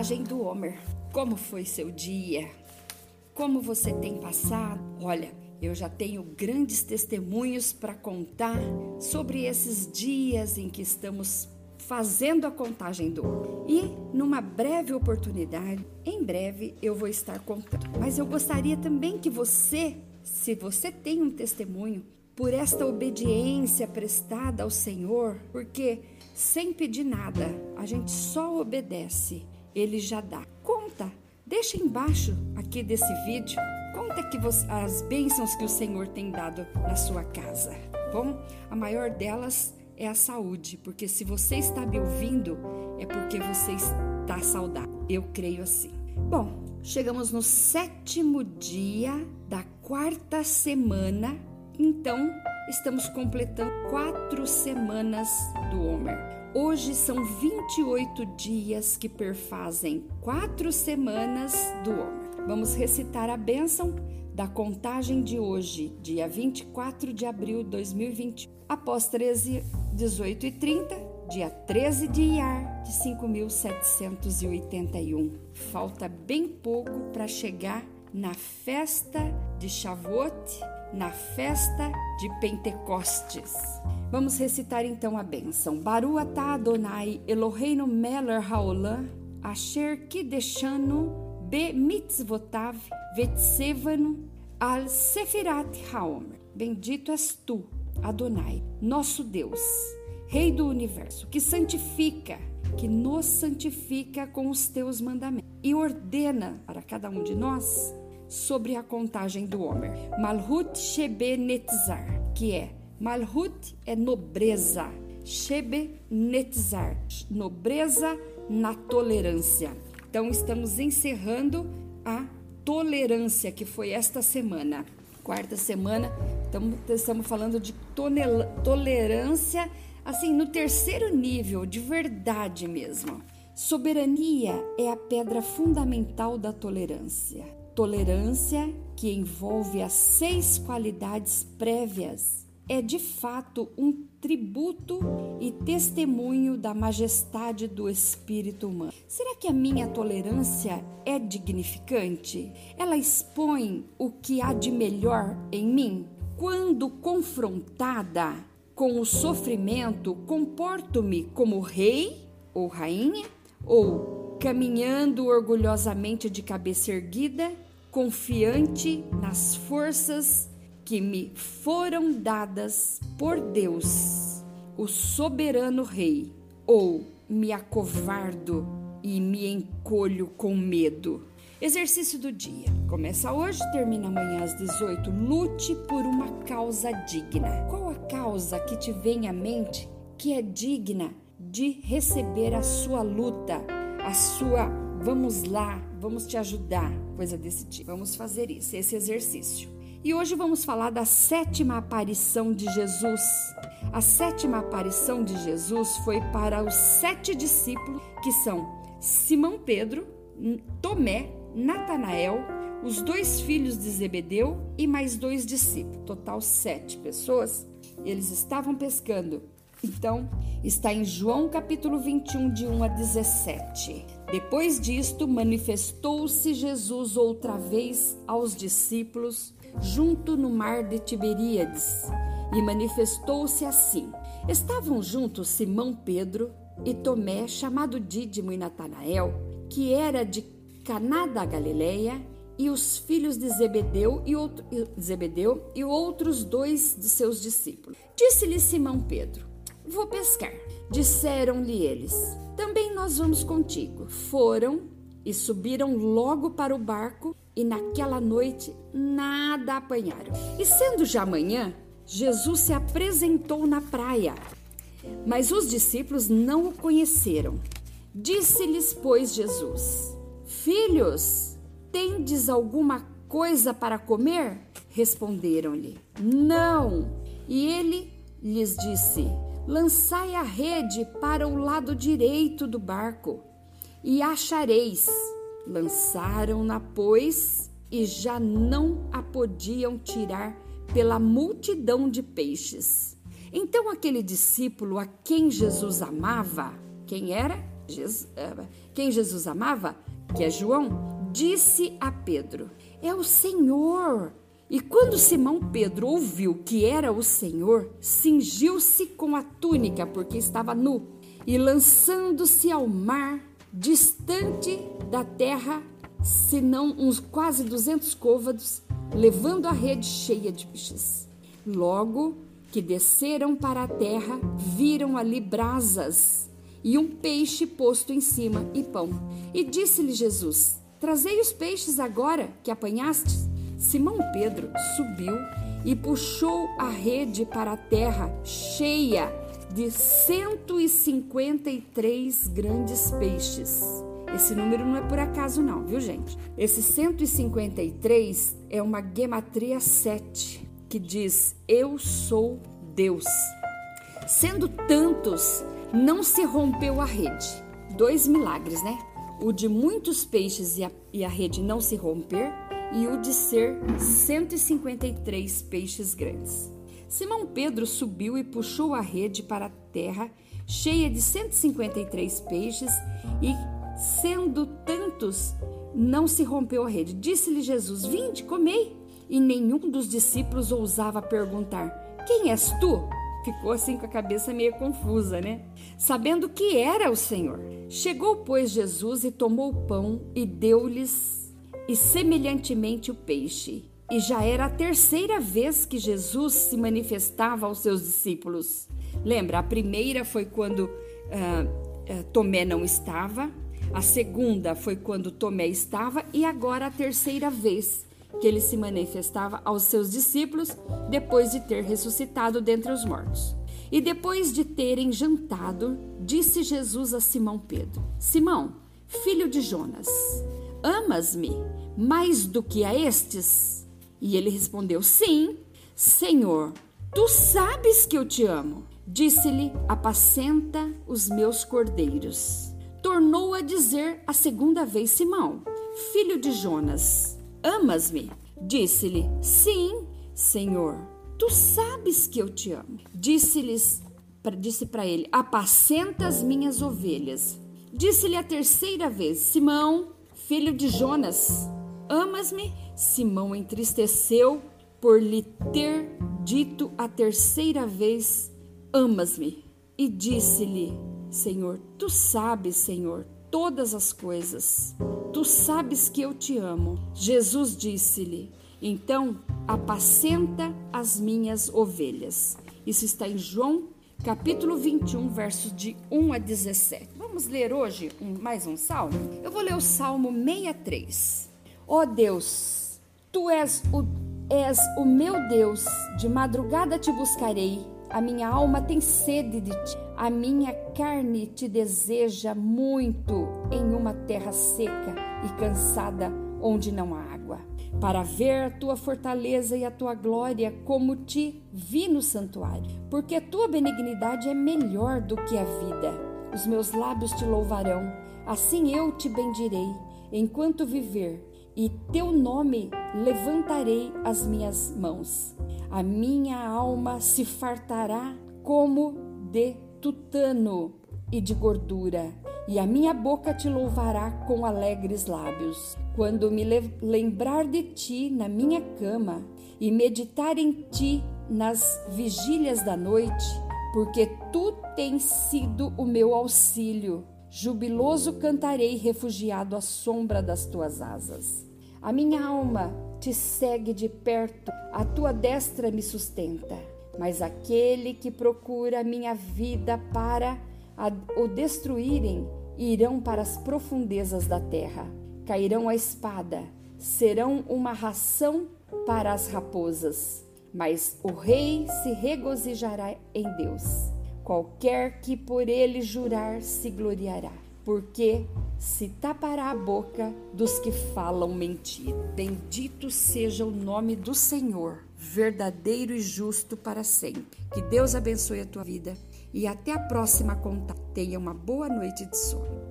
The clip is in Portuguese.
contagem do Homer. Como foi seu dia? Como você tem passado? Olha, eu já tenho grandes testemunhos para contar sobre esses dias em que estamos fazendo a contagem do Homer. E numa breve oportunidade, em breve eu vou estar contando. Mas eu gostaria também que você, se você tem um testemunho, por esta obediência prestada ao Senhor, porque sem pedir nada, a gente só obedece, ele já dá. Conta, deixa embaixo aqui desse vídeo, conta que você, as bênçãos que o Senhor tem dado na sua casa. Bom, a maior delas é a saúde, porque se você está me ouvindo, é porque você está saudável. Eu creio assim. Bom, chegamos no sétimo dia da quarta semana, então estamos completando quatro semanas do Homer. Hoje são 28 dias que perfazem quatro semanas do Homer. Vamos recitar a bênção da contagem de hoje, dia 24 de abril de 2021. Após 13, 18 e 30, dia 13 de Iar de 5.781. Falta bem pouco para chegar na festa de Shavuot, na festa de Pentecostes. Vamos recitar então a bênção. Baru atah Adonai Eloheinu melech haolam asher kideshanu be mitzvotav vetsevanu al sefirat haomer. Bendito és tu, Adonai, nosso Deus, Rei do universo, que santifica, que nos santifica com os teus mandamentos e ordena para cada um de nós sobre a contagem do Homer. Malhut Shebe Netzar, que é Malhut é nobreza, Shebe Netzar, nobreza na tolerância. Então estamos encerrando a tolerância que foi esta semana. Quarta semana, estamos, estamos falando de tolerância, assim, no terceiro nível, de verdade mesmo. Soberania é a pedra fundamental da tolerância. Tolerância, que envolve as seis qualidades prévias, é de fato um tributo e testemunho da majestade do espírito humano. Será que a minha tolerância é dignificante? Ela expõe o que há de melhor em mim? Quando confrontada com o sofrimento, comporto-me como rei ou rainha? Ou caminhando orgulhosamente de cabeça erguida, confiante nas forças que me foram dadas por Deus, o soberano Rei, ou me acovardo e me encolho com medo. Exercício do dia. Começa hoje, termina amanhã às 18. Lute por uma causa digna. Qual a causa que te vem à mente que é digna de receber a sua luta, a sua vamos lá, vamos te ajudar, coisa desse tipo. Vamos fazer isso, esse exercício. E hoje vamos falar da sétima aparição de Jesus. A sétima aparição de Jesus foi para os sete discípulos, que são Simão Pedro, Tomé, Natanael, os dois filhos de Zebedeu e mais dois discípulos. Total sete pessoas. Eles estavam pescando então, está em João capítulo 21, de 1 a 17. Depois disto, manifestou-se Jesus outra vez aos discípulos, junto no mar de Tiberíades, e manifestou-se assim: Estavam juntos Simão Pedro e Tomé, chamado Dídimo, e Natanael, que era de Caná da Galileia, e os filhos de Zebedeu e, outro, Zebedeu e outros dois de seus discípulos. Disse-lhe Simão Pedro: Vou pescar. Disseram-lhe eles: Também nós vamos contigo. Foram e subiram logo para o barco, e naquela noite nada apanharam. E sendo já manhã, Jesus se apresentou na praia. Mas os discípulos não o conheceram. Disse-lhes, pois, Jesus: Filhos, tendes alguma coisa para comer? Responderam-lhe: Não. E ele lhes disse: lançai a rede para o lado direito do barco e achareis. Lançaram-na, pois, e já não a podiam tirar pela multidão de peixes. Então aquele discípulo a quem Jesus amava, quem era? eh, quem Jesus amava, que é João, disse a Pedro: É o Senhor. E quando Simão Pedro ouviu que era o Senhor, cingiu-se com a túnica, porque estava nu, e lançando-se ao mar, distante da terra, senão uns quase duzentos côvados, levando a rede cheia de peixes. Logo que desceram para a terra, viram ali brasas e um peixe posto em cima e pão. E disse-lhe Jesus: Trazei os peixes agora que apanhastes. Simão Pedro subiu e puxou a rede para a terra cheia de 153 grandes peixes. Esse número não é por acaso não, viu gente? Esse 153 é uma gematria 7, que diz eu sou Deus. Sendo tantos, não se rompeu a rede. Dois milagres, né? O de muitos peixes e a, e a rede não se romper e o de ser 153 peixes grandes. Simão Pedro subiu e puxou a rede para a terra, cheia de 153 peixes, e, sendo tantos, não se rompeu a rede. Disse-lhe Jesus: Vinde, comei. E nenhum dos discípulos ousava perguntar: Quem és tu? Ficou assim com a cabeça meio confusa, né? Sabendo que era o Senhor. Chegou, pois, Jesus e tomou o pão e deu-lhes, e semelhantemente o peixe. E já era a terceira vez que Jesus se manifestava aos seus discípulos. Lembra, a primeira foi quando uh, uh, Tomé não estava, a segunda foi quando Tomé estava, e agora a terceira vez que ele se manifestava aos seus discípulos depois de ter ressuscitado dentre os mortos. E depois de terem jantado, disse Jesus a Simão Pedro: Simão, filho de Jonas, amas-me mais do que a estes? E ele respondeu: Sim, Senhor, tu sabes que eu te amo. Disse-lhe: Apacenta os meus cordeiros. Tornou a dizer a segunda vez: Simão, filho de Jonas, Amas-me? Disse-lhe: Sim, Senhor. Tu sabes que eu te amo. Disse-lhes, disse para ele: Apacenta as minhas ovelhas. Disse-lhe a terceira vez: Simão, filho de Jonas, amas-me? Simão entristeceu por lhe ter dito a terceira vez: Amas-me? E disse-lhe: Senhor, tu sabes, Senhor, todas as coisas. Tu sabes que eu te amo. Jesus disse-lhe: Então apacenta as minhas ovelhas. Isso está em João, capítulo 21, versos de 1 a 17. Vamos ler hoje um, mais um salmo? Eu vou ler o Salmo 63. Ó oh Deus, tu és o, és o meu Deus, de madrugada te buscarei a minha alma tem sede de ti, a minha carne te deseja muito em uma terra seca e cansada onde não há água, para ver a tua fortaleza e a tua glória como te vi no santuário, porque a tua benignidade é melhor do que a vida. Os meus lábios te louvarão, assim eu te bendirei enquanto viver, e teu nome levantarei as minhas mãos. A minha alma se fartará como de tutano e de gordura, e a minha boca te louvará com alegres lábios. Quando me lembrar de ti na minha cama e meditar em ti nas vigílias da noite, porque tu tens sido o meu auxílio. Jubiloso cantarei, refugiado à sombra das tuas asas. A minha alma te segue de perto, a tua destra me sustenta. Mas aquele que procura a minha vida para a, o destruírem, irão para as profundezas da terra. Cairão a espada, serão uma ração para as raposas. Mas o rei se regozijará em Deus. Qualquer que por ele jurar se gloriará porque se tapará a boca dos que falam mentira. Bendito seja o nome do Senhor, verdadeiro e justo para sempre. Que Deus abençoe a tua vida e até a próxima conta. Tenha uma boa noite de sono.